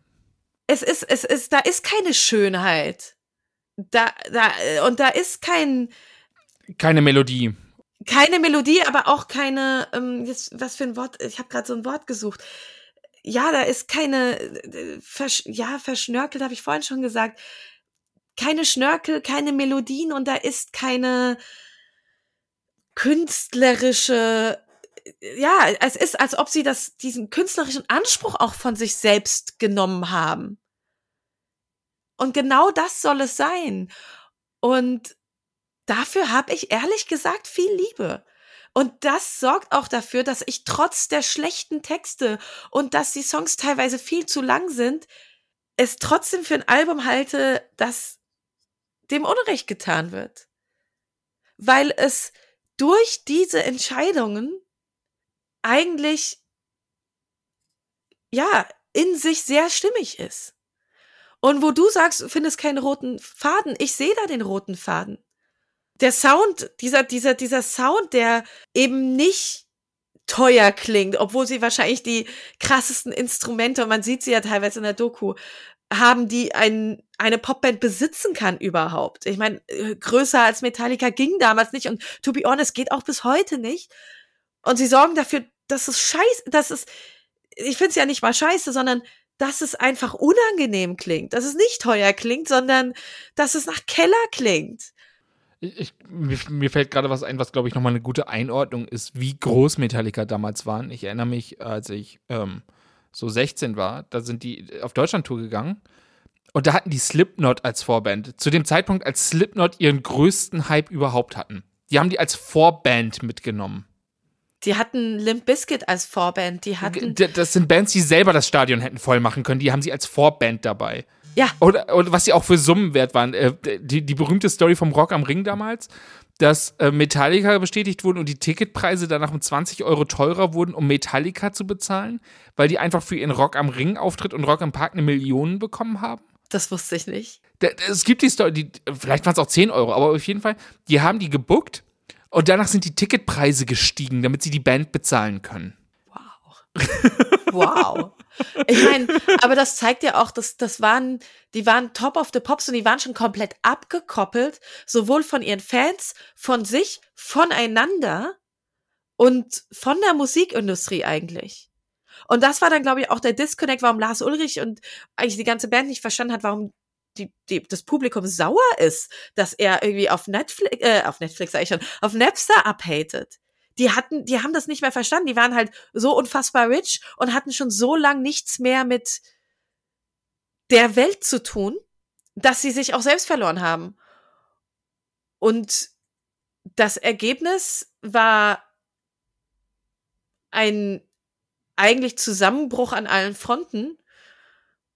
Es ist, es ist, da ist keine Schönheit. Da, da, und da ist kein. Keine Melodie. Keine Melodie, aber auch keine, ähm, jetzt, was für ein Wort, ich habe gerade so ein Wort gesucht. Ja, da ist keine, äh, versch ja, verschnörkelt, habe ich vorhin schon gesagt. Keine Schnörkel, keine Melodien und da ist keine künstlerische ja, es ist, als ob sie das, diesen künstlerischen Anspruch auch von sich selbst genommen haben. Und genau das soll es sein. Und dafür habe ich ehrlich gesagt viel Liebe. Und das sorgt auch dafür, dass ich trotz der schlechten Texte und dass die Songs teilweise viel zu lang sind, es trotzdem für ein Album halte, das dem Unrecht getan wird. Weil es durch diese Entscheidungen eigentlich ja in sich sehr stimmig ist. Und wo du sagst, du findest keinen roten Faden, ich sehe da den roten Faden. Der Sound, dieser, dieser, dieser Sound, der eben nicht teuer klingt, obwohl sie wahrscheinlich die krassesten Instrumente, und man sieht sie ja teilweise in der Doku, haben, die ein, eine Popband besitzen kann überhaupt. Ich meine, äh, größer als Metallica ging damals nicht und to be honest, geht auch bis heute nicht. Und sie sorgen dafür, dass es scheiße, dass es, ich finde es ja nicht mal scheiße, sondern dass es einfach unangenehm klingt, dass es nicht teuer klingt, sondern dass es nach Keller klingt. Ich, mir, mir, fällt gerade was ein, was glaube ich nochmal eine gute Einordnung ist, wie groß Metallica damals waren. Ich erinnere mich, als ich ähm, so 16 war, da sind die auf Deutschland-Tour gegangen und da hatten die Slipknot als Vorband. Zu dem Zeitpunkt, als Slipknot ihren größten Hype überhaupt hatten. Die haben die als Vorband mitgenommen. Die hatten Limp Bizkit als Vorband. Die hatten. Das sind Bands, die selber das Stadion hätten voll machen können. Die haben sie als Vorband dabei. Ja. Oder, oder was sie auch für Summen wert waren. Äh, die, die berühmte Story vom Rock am Ring damals, dass äh, Metallica bestätigt wurden und die Ticketpreise danach um 20 Euro teurer wurden, um Metallica zu bezahlen, weil die einfach für ihren Rock am Ring Auftritt und Rock am Park eine Million bekommen haben. Das wusste ich nicht. Es gibt die Story, die, vielleicht waren es auch 10 Euro, aber auf jeden Fall, die haben die gebuckt und danach sind die Ticketpreise gestiegen, damit sie die Band bezahlen können. Wow. Ich meine, aber das zeigt ja auch, dass das waren, die waren top of the pops und die waren schon komplett abgekoppelt, sowohl von ihren Fans, von sich, voneinander und von der Musikindustrie eigentlich. Und das war dann, glaube ich, auch der Disconnect, warum Lars Ulrich und eigentlich die ganze Band nicht verstanden hat, warum die, die, das Publikum sauer ist, dass er irgendwie auf Netflix, äh, auf Netflix sag ich schon, auf Napster abhatet. Die hatten, die haben das nicht mehr verstanden. Die waren halt so unfassbar rich und hatten schon so lang nichts mehr mit der Welt zu tun, dass sie sich auch selbst verloren haben. Und das Ergebnis war ein eigentlich Zusammenbruch an allen Fronten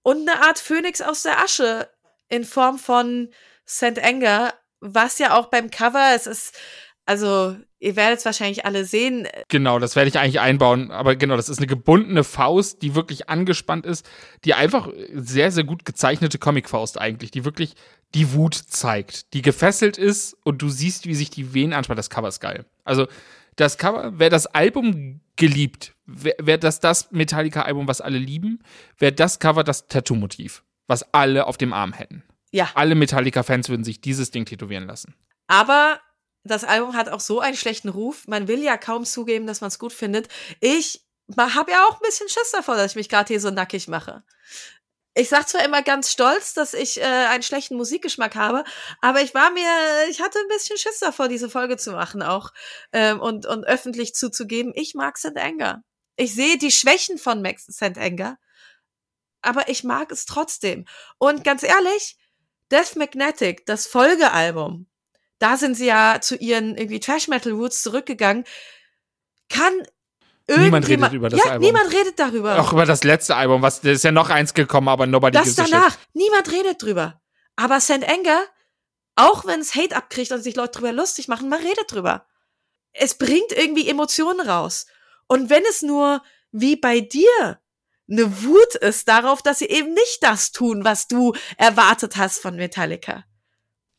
und eine Art Phönix aus der Asche in Form von St. Anger, was ja auch beim Cover, es ist, also ihr werdet es wahrscheinlich alle sehen. Genau, das werde ich eigentlich einbauen. Aber genau, das ist eine gebundene Faust, die wirklich angespannt ist, die einfach sehr, sehr gut gezeichnete Comicfaust eigentlich, die wirklich die Wut zeigt, die gefesselt ist und du siehst, wie sich die Venen anspannen. Das Cover ist geil. Also das Cover, wer das Album geliebt, wer, wer das das Metallica-Album, was alle lieben, wer das Cover das Tattoo-Motiv was alle auf dem Arm hätten. Ja. Alle Metallica-Fans würden sich dieses Ding tätowieren lassen. Aber das Album hat auch so einen schlechten Ruf. Man will ja kaum zugeben, dass man es gut findet. Ich habe ja auch ein bisschen Schiss davor, dass ich mich gerade hier so nackig mache. ich sag zwar immer ganz stolz, dass ich äh, einen schlechten Musikgeschmack habe, aber ich war mir, ich hatte ein bisschen Schiss davor, diese Folge zu machen auch ähm, und, und öffentlich zuzugeben, ich mag St. Anger. Ich sehe die Schwächen von Max St. Anger, aber ich mag es trotzdem. Und ganz ehrlich, Death Magnetic, das Folgealbum, da sind sie ja zu ihren irgendwie Trash Metal Roots zurückgegangen, kann Niemand redet über das ja, Album. niemand redet darüber. Auch über das letzte Album, was ist ja noch eins gekommen, aber nobody das danach. Niemand redet drüber. Aber St. Anger, auch wenn es Hate abkriegt und sich Leute drüber lustig machen, man redet drüber. Es bringt irgendwie Emotionen raus. Und wenn es nur, wie bei dir, eine Wut ist darauf, dass sie eben nicht das tun, was du erwartet hast von Metallica.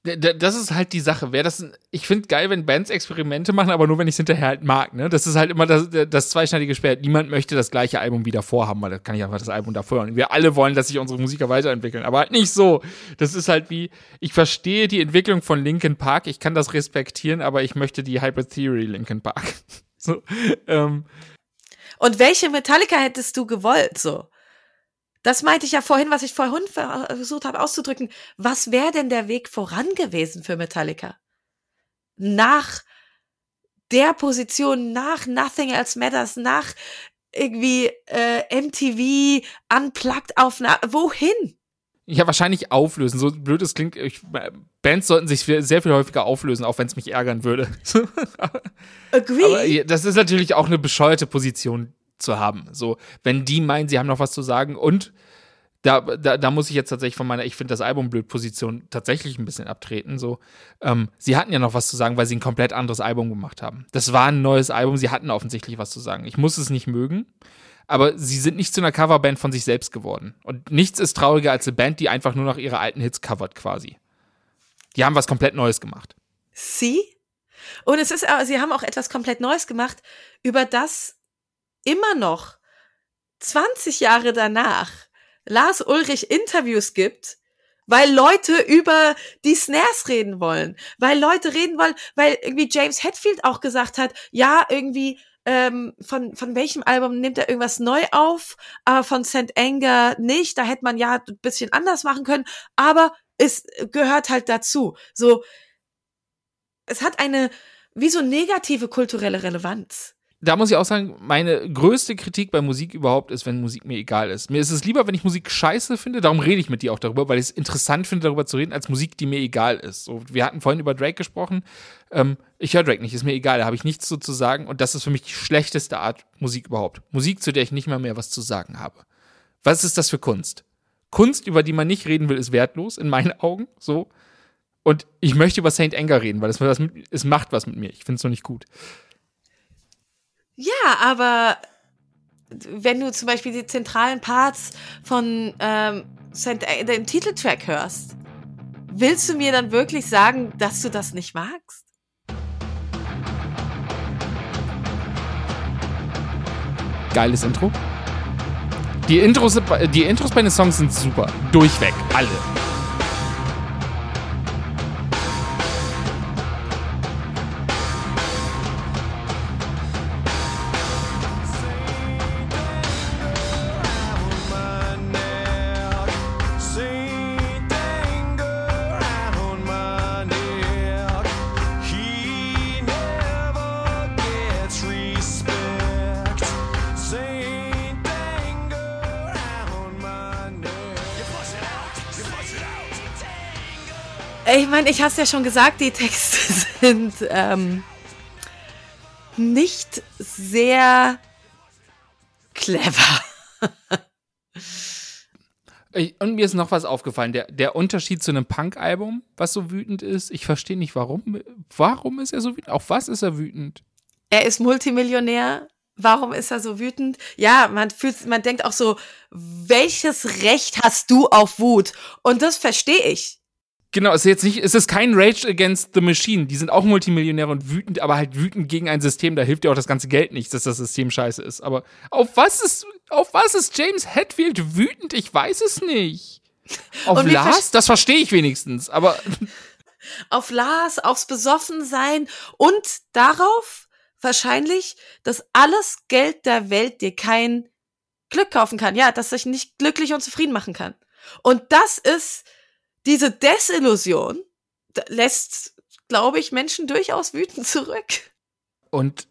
Das ist halt die Sache. Wer das, ich finde geil, wenn Bands Experimente machen, aber nur wenn ich es hinterher halt mag. Ne? Das ist halt immer das, das zweischneidige Schwert. Niemand möchte das gleiche Album wieder vorhaben, weil da kann ich einfach das Album davor hören. Wir alle wollen, dass sich unsere Musiker weiterentwickeln, aber halt nicht so. Das ist halt wie, ich verstehe die Entwicklung von Linkin Park, ich kann das respektieren, aber ich möchte die Hyper Theory Linkin Park. so, ähm, Und welche Metallica hättest du gewollt, so? Das meinte ich ja vorhin, was ich vorhin ver- versucht habe auszudrücken. Was wäre denn der Weg voran gewesen für Metallica? Nach der Position, nach Nothing Else Matters, nach irgendwie äh, MTV, Unplugged Aufnahme, wohin? Ja, wahrscheinlich auflösen. So blöd es klingt, ich, Bands sollten sich viel- sehr viel häufiger auflösen, auch wenn es mich ärgern würde. Agree. Aber das ist natürlich auch eine bescheuerte Position zu haben. So, wenn die meinen, sie haben noch was zu sagen und da, da, da muss ich jetzt tatsächlich von meiner, ich finde das Album blöd Position tatsächlich ein bisschen abtreten. So, ähm, sie hatten ja noch was zu sagen, weil sie ein komplett anderes Album gemacht haben. Das war ein neues Album, sie hatten offensichtlich was zu sagen. Ich muss es nicht mögen, aber sie sind nicht zu einer Coverband von sich selbst geworden. Und nichts ist trauriger als eine Band, die einfach nur noch ihre alten Hits covert quasi. Die haben was komplett Neues gemacht. Sie? Und es ist, aber, sie haben auch etwas komplett Neues gemacht, über das immer noch 20 Jahre danach Lars Ulrich Interviews gibt, weil Leute über die Snares reden wollen, weil Leute reden wollen, weil irgendwie James Hetfield auch gesagt hat, ja, irgendwie ähm, von, von welchem Album nimmt er irgendwas neu auf, aber von St. Anger nicht, da hätte man ja ein bisschen anders machen können, aber es gehört halt dazu. So, es hat eine wie so negative kulturelle Relevanz. Da muss ich auch sagen, meine größte Kritik bei Musik überhaupt ist, wenn Musik mir egal ist. Mir ist es lieber, wenn ich Musik scheiße finde, darum rede ich mit dir auch darüber, weil ich es interessant finde, darüber zu reden, als Musik, die mir egal ist. So, wir hatten vorhin über Drake gesprochen. Ähm, ich höre Drake nicht, ist mir egal, da habe ich nichts so zu sagen und das ist für mich die schlechteste Art Musik überhaupt. Musik, zu der ich nicht mal mehr was zu sagen habe. Was ist das für Kunst? Kunst, über die man nicht reden will, ist wertlos, in meinen Augen, so. Und ich möchte über Saint Anger reden, weil es, es macht was mit mir. Ich finde es noch nicht gut. Ja, aber wenn du zum Beispiel die zentralen Parts von ähm, dem Titeltrack hörst, willst du mir dann wirklich sagen, dass du das nicht magst? Geiles Intro. Die Intros, die Intros bei den Songs sind super. Durchweg. Alle. Meine, ich hab's ja schon gesagt, die Texte sind ähm, nicht sehr clever. Und mir ist noch was aufgefallen. Der, der Unterschied zu einem Punk-Album, was so wütend ist, ich verstehe nicht, warum. Warum ist er so wütend? Auf was ist er wütend? Er ist Multimillionär. Warum ist er so wütend? Ja, man fühlt, man denkt auch so, welches Recht hast du auf Wut? Und das verstehe ich. Genau, es ist jetzt nicht, es ist kein Rage Against the Machine. Die sind auch Multimillionäre und wütend, aber halt wütend gegen ein System. Da hilft dir auch das ganze Geld nicht, dass das System scheiße ist. Aber auf was ist, auf was ist James Hetfield wütend? Ich weiß es nicht. Auf Lars? Das verstehe ich wenigstens. Aber Auf Lars, aufs Besoffensein und darauf wahrscheinlich, dass alles Geld der Welt dir kein Glück kaufen kann. Ja, dass dich nicht glücklich und zufrieden machen kann. Und das ist diese Desillusion, lässt, glaube ich, Menschen durchaus wütend zurück. Und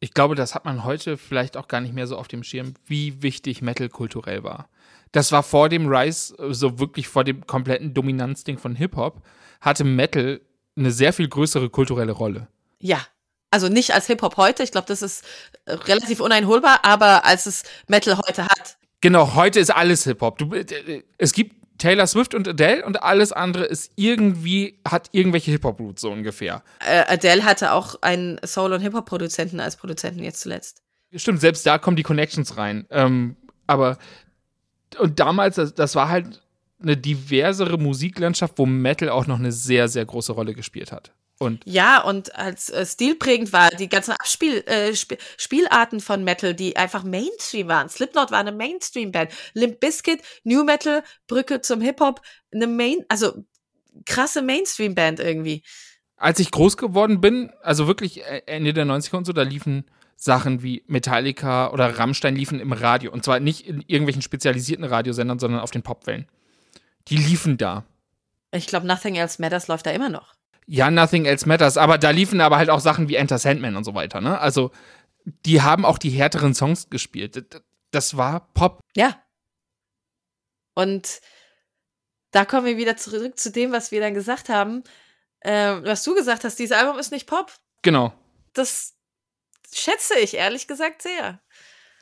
ich glaube, das hat man heute vielleicht auch gar nicht mehr so auf dem Schirm, wie wichtig Metal kulturell war. Das war vor dem Rise, so wirklich vor dem kompletten Dominanzding von Hip-Hop, hatte Metal eine sehr viel größere kulturelle Rolle. Ja. Also nicht als Hip-Hop heute, ich glaube, das ist äh, relativ uneinholbar, aber als es Metal heute hat. Genau, heute ist alles Hip-Hop. Äh, Es gibt Taylor Swift und Adele und alles andere ist irgendwie, hat irgendwelche Hip-Hop-Roots so ungefähr. Äh, Adele hatte auch einen Soul- und Hip-Hop-Produzenten als Produzenten jetzt zuletzt. Stimmt, selbst da kommen die Connections rein. Ähm, aber und damals, das, das war halt eine diversere Musiklandschaft, wo Metal auch noch eine sehr, sehr große Rolle gespielt hat. Und Ja, und als äh, stilprägend war die ganzen Abspiel, äh, Sp Spielarten von Metal, die einfach Mainstream waren. Slipknot war eine Mainstream-Band. Limp Bizkit, New Metal, Brücke zum Hip-Hop, eine Main, also krasse Mainstream-Band irgendwie. als ich groß geworden bin, also wirklich äh, Ende der 90er und so, da liefen Sachen wie Metallica oder Rammstein liefen im Radio. Und zwar nicht in irgendwelchen spezialisierten Radiosendern, sondern auf den Popwellen. Die liefen da. Ich glaube, Nothing Else Matters läuft da immer noch. Ja, Nothing Else Matters, aber da liefen aber halt auch Sachen wie Enter Sandman und so weiter, ne? Also, die haben auch die härteren Songs gespielt. Das war Pop. Ja. Und da kommen wir wieder zurück zu dem, was wir dann gesagt haben. Ähm, was du gesagt hast, dieses Album ist nicht Pop. Genau. Das schätze ich ehrlich gesagt sehr.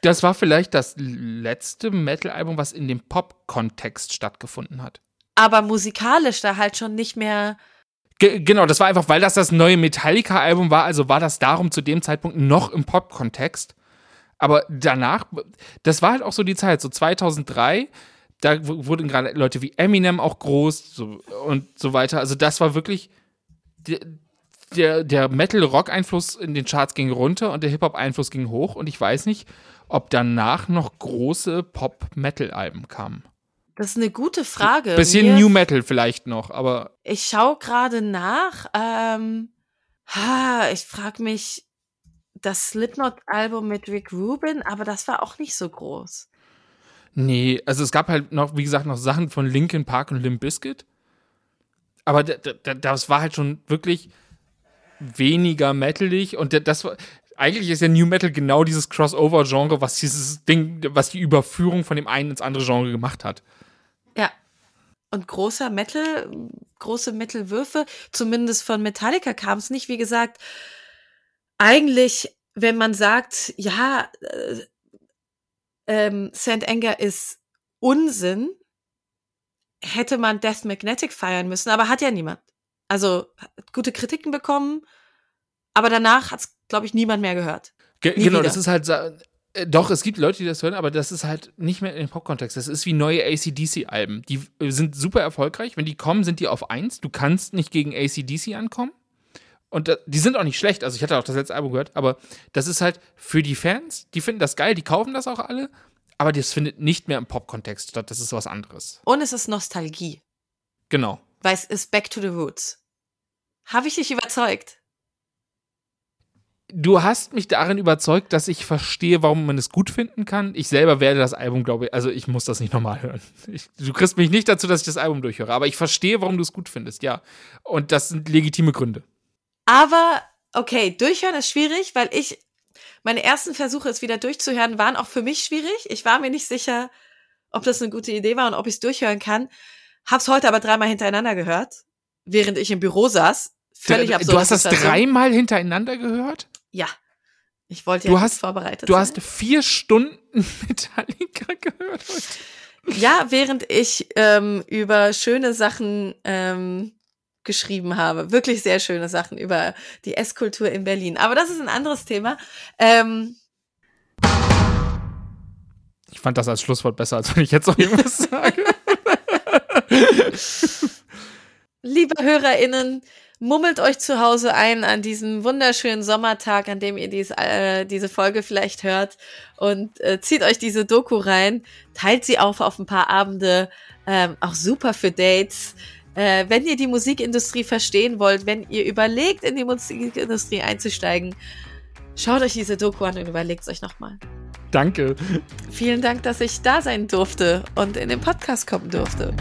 Das war vielleicht das letzte Metal-Album, was in dem Pop-Kontext stattgefunden hat. Aber musikalisch da halt schon nicht mehr. Ge genau, das war einfach, weil das das neue Metallica-Album war, also war das darum zu dem Zeitpunkt noch im Pop-Kontext. Aber danach, das war halt auch so die Zeit, so 2003, da wurden gerade Leute wie Eminem auch groß so, und so weiter. Also das war wirklich, der, der, der Metal-Rock-Einfluss in den Charts ging runter und der Hip-Hop-Einfluss ging hoch und ich weiß nicht, ob danach noch große Pop-Metal-Alben kamen. Das ist eine gute Frage. Bisschen Mir- New Metal vielleicht noch, aber Ich schaue gerade nach. Ähm, ha, ich frage mich, das Slipknot-Album mit Rick Rubin, aber das war auch nicht so groß. Nee, also es gab halt noch, wie gesagt, noch Sachen von Linkin Park und Limp Bizkit. Aber das war halt schon wirklich weniger metalig und das war, eigentlich ist ja New Metal genau dieses Crossover-Genre, was dieses Ding, was die Überführung von dem einen ins andere Genre gemacht hat. Ja. Und großer Metal, große Metal-Würfe, zumindest von Metallica kam es nicht. Wie gesagt, eigentlich, wenn man sagt, ja, äh, ähm, St. Anger ist Unsinn, hätte man Death Magnetic feiern müssen, aber hat ja niemand. Also hat gute Kritiken bekommen, aber danach hat es, glaube ich, niemand mehr gehört. Ge Nie genau, wieder. das ist halt, äh, doch, es gibt Leute, die das hören, aber das ist halt nicht mehr in den Pop-Kontext. Das ist wie neue ACDC-Alben. Die äh, sind super erfolgreich. Wenn die kommen, sind die auf eins. Du kannst nicht gegen ACDC ankommen. Und da, die sind auch nicht schlecht. Also ich hatte auch das letzte Album gehört, aber das ist halt für die Fans, die finden das geil, die kaufen das auch alle, aber das findet nicht mehr im Pop-Kontext statt. Das ist was anderes. Und es ist Nostalgie, Genau. weil es ist Back to the Roots. Habe ich dich überzeugt? Du hast mich darin überzeugt, dass ich verstehe, warum man es gut finden kann. Ich selber werde das Album, glaube ich, also ich muss das nicht nochmal hören. Ich, du kriegst mich nicht dazu, dass ich das Album durchhöre, aber ich verstehe, warum du es gut findest, ja. Und das sind legitime Gründe. Aber okay, durchhören ist schwierig, weil ich meine ersten Versuche, es wieder durchzuhören, waren auch für mich schwierig. Ich war mir nicht sicher, ob das eine gute Idee war und ob ich es durchhören kann. Hab's heute aber dreimal hintereinander gehört, während ich im Büro saß. Völlig absurd. du hast das dreimal hintereinander gehört? Ja. Ich wollte Du ja hast- vorbereitet Du sein. hast vier Stunden Metallica gehört heute. Ja, während ich ähm, über schöne Sachen ähm, geschrieben habe. Wirklich sehr schöne Sachen über die Esskultur in Berlin. Aber das ist ein anderes Thema. Ähm, Ich fand das als Schlusswort besser, als wenn ich jetzt noch irgendwas sage. liebe HörerInnen, mummelt euch zu Hause ein an diesem wunderschönen Sommertag, an dem ihr dies, äh, diese Folge vielleicht hört und äh, zieht euch diese Doku rein, teilt sie auf auf ein paar Abende, ähm, auch super für Dates. Äh, wenn ihr die Musikindustrie verstehen wollt, wenn ihr überlegt, in die Musikindustrie einzusteigen, schaut euch diese Doku an und überlegt es euch nochmal. Danke. Vielen Dank, dass ich da sein durfte und in den Podcast kommen durfte.